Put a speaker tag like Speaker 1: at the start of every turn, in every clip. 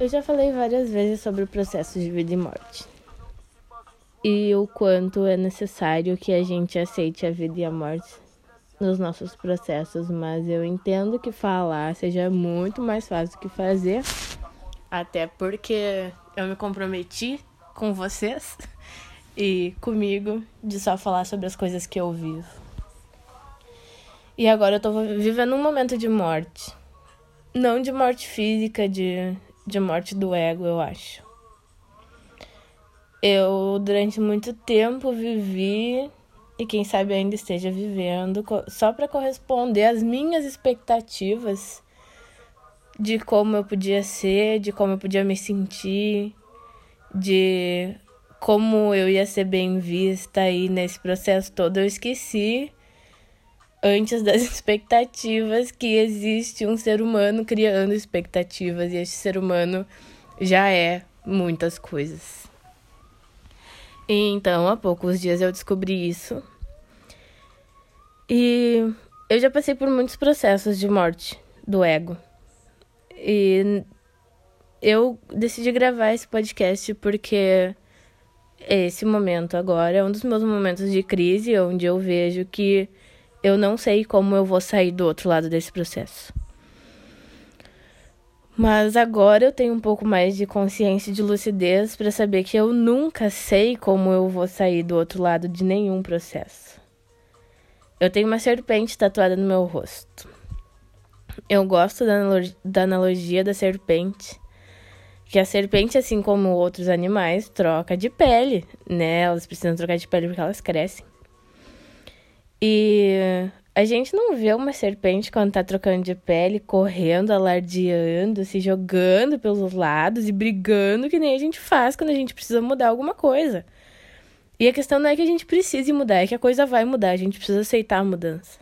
Speaker 1: Eu já falei várias vezes sobre o processo de vida e morte. E o quanto é necessário que a gente aceite a vida e a morte nos nossos processos, mas eu entendo que falar seja muito mais fácil do que fazer, até porque eu me comprometi com vocês e comigo de só falar sobre as coisas que eu vivo. E agora eu tô vivendo um momento de morte. Não de morte física, de de morte do ego, eu acho. Eu, durante muito tempo, vivi e quem sabe ainda esteja vivendo só para corresponder às minhas expectativas de como eu podia ser, de como eu podia me sentir, de como eu ia ser bem vista aí nesse processo todo. Eu esqueci antes das expectativas que existe um ser humano criando expectativas e esse ser humano já é muitas coisas. Então, há poucos dias eu descobri isso. E eu já passei por muitos processos de morte do ego. E eu decidi gravar esse podcast porque esse momento agora é um dos meus momentos de crise onde eu vejo que eu não sei como eu vou sair do outro lado desse processo. Mas agora eu tenho um pouco mais de consciência e de lucidez para saber que eu nunca sei como eu vou sair do outro lado de nenhum processo. Eu tenho uma serpente tatuada no meu rosto. Eu gosto da, analogia da, analogia da serpente, que a serpente, assim como outros animais, troca de pele, né? Elas precisam trocar de pele porque elas crescem. E a gente não vê uma serpente quando tá trocando de pele, correndo, alardeando, se jogando pelos lados e brigando, que nem a gente faz quando a gente precisa mudar alguma coisa. E a questão não é que a gente precise mudar, é que a coisa vai mudar, a gente precisa aceitar a mudança.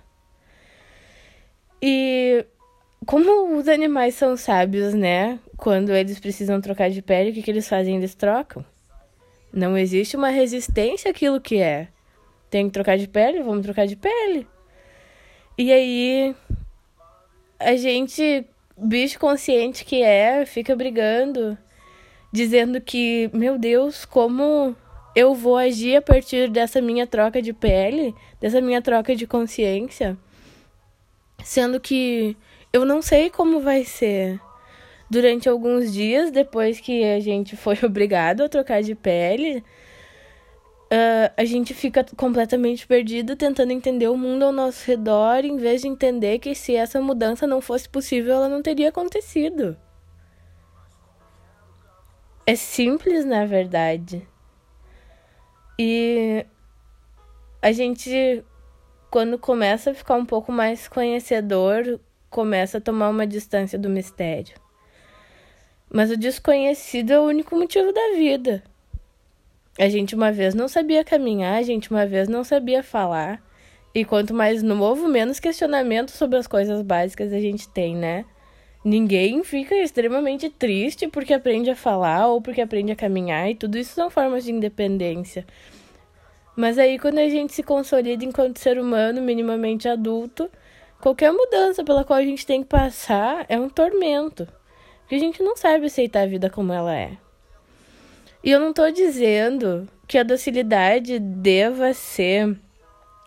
Speaker 1: E como os animais são sábios, né? Quando eles precisam trocar de pele, o que, que eles fazem? Eles trocam. Não existe uma resistência àquilo que é. Tem que trocar de pele? Vamos trocar de pele. E aí a gente, bicho consciente que é, fica brigando, dizendo que, meu Deus, como eu vou agir a partir dessa minha troca de pele, dessa minha troca de consciência, sendo que eu não sei como vai ser. Durante alguns dias depois que a gente foi obrigado a trocar de pele, uh, a gente fica completamente perdido tentando entender o mundo ao nosso redor, em vez de entender que se essa mudança não fosse possível, ela não teria acontecido. É simples, na verdade. E a gente, quando começa a ficar um pouco mais conhecedor, começa a tomar uma distância do mistério. Mas o desconhecido é o único motivo da vida. A gente uma vez não sabia caminhar, a gente uma vez não sabia falar. E quanto mais novo, menos questionamento sobre as coisas básicas a gente tem, né? Ninguém fica extremamente triste porque aprende a falar ou porque aprende a caminhar, e tudo isso são formas de independência. Mas aí, quando a gente se consolida enquanto ser humano minimamente adulto, qualquer mudança pela qual a gente tem que passar é um tormento. Porque a gente não sabe aceitar a vida como ela é. E eu não estou dizendo que a docilidade deva ser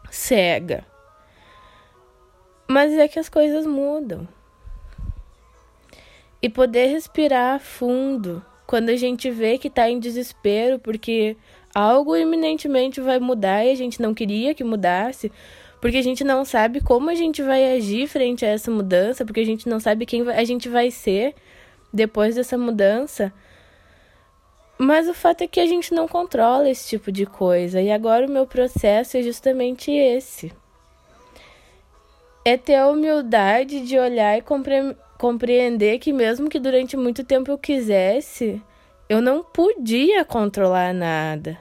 Speaker 1: cega. Mas é que as coisas mudam. E poder respirar fundo quando a gente vê que está em desespero porque algo iminentemente vai mudar e a gente não queria que mudasse, porque a gente não sabe como a gente vai agir frente a essa mudança, porque a gente não sabe quem a gente vai ser depois dessa mudança. Mas o fato é que a gente não controla esse tipo de coisa. E agora o meu processo é justamente esse. É ter a humildade de olhar e compre compreender que mesmo que durante muito tempo eu quisesse, eu não podia controlar nada.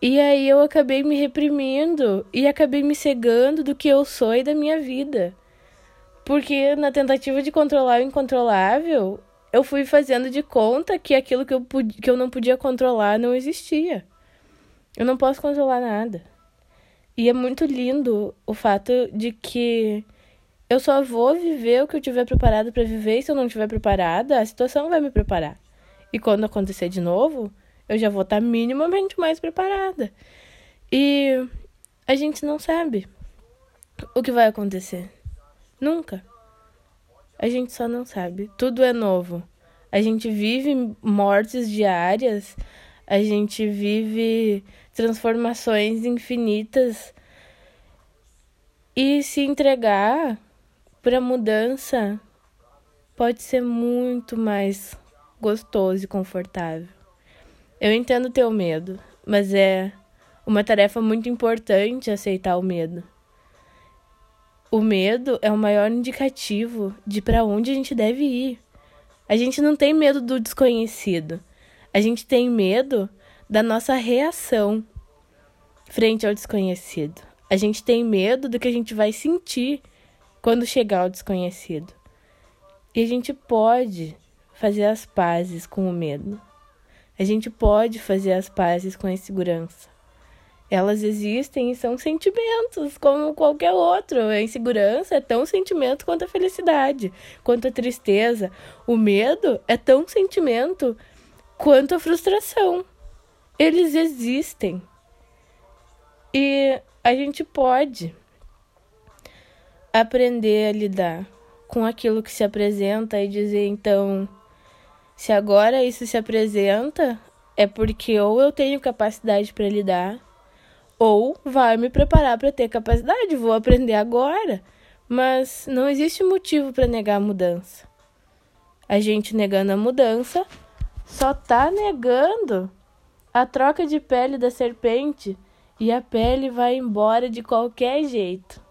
Speaker 1: E aí eu acabei me reprimindo e acabei me cegando do que eu sou e da minha vida. Porque na tentativa de controlar o incontrolável, eu fui fazendo de conta que aquilo que eu, que eu não podia controlar não existia. Eu não posso controlar nada. E é muito lindo o fato de que eu só vou viver o que eu tiver preparado para viver, e se eu não tiver preparada, a situação vai me preparar. E quando acontecer de novo, eu já vou estar tá minimamente mais preparada. E a gente não sabe o que vai acontecer. Nunca. A gente só não sabe. Tudo é novo. A gente vive mortes diárias, a gente vive transformações infinitas. E se entregar para mudança pode ser muito mais gostoso e confortável. Eu entendo teu medo, mas é uma tarefa muito importante aceitar o medo. O medo é o maior indicativo de para onde a gente deve ir. A gente não tem medo do desconhecido. A gente tem medo da nossa reação frente ao desconhecido. A gente tem medo do que a gente vai sentir quando chegar ao desconhecido. E a gente pode fazer as pazes com o medo. A gente pode fazer as pazes com a insegurança. Elas existem e são sentimentos, como qualquer outro. A insegurança é tão sentimento quanto a felicidade, quanto a tristeza. O medo é tão sentimento quanto a frustração. Eles existem. E a gente pode aprender a lidar com aquilo que se apresenta e dizer então, se agora isso se apresenta, é porque ou eu tenho capacidade para lidar, ou vai me preparar para ter capacidade, vou aprender agora. Mas não existe motivo para negar a mudança. A gente negando a mudança só tá negando a troca de pele da serpente e a pele vai embora de qualquer jeito.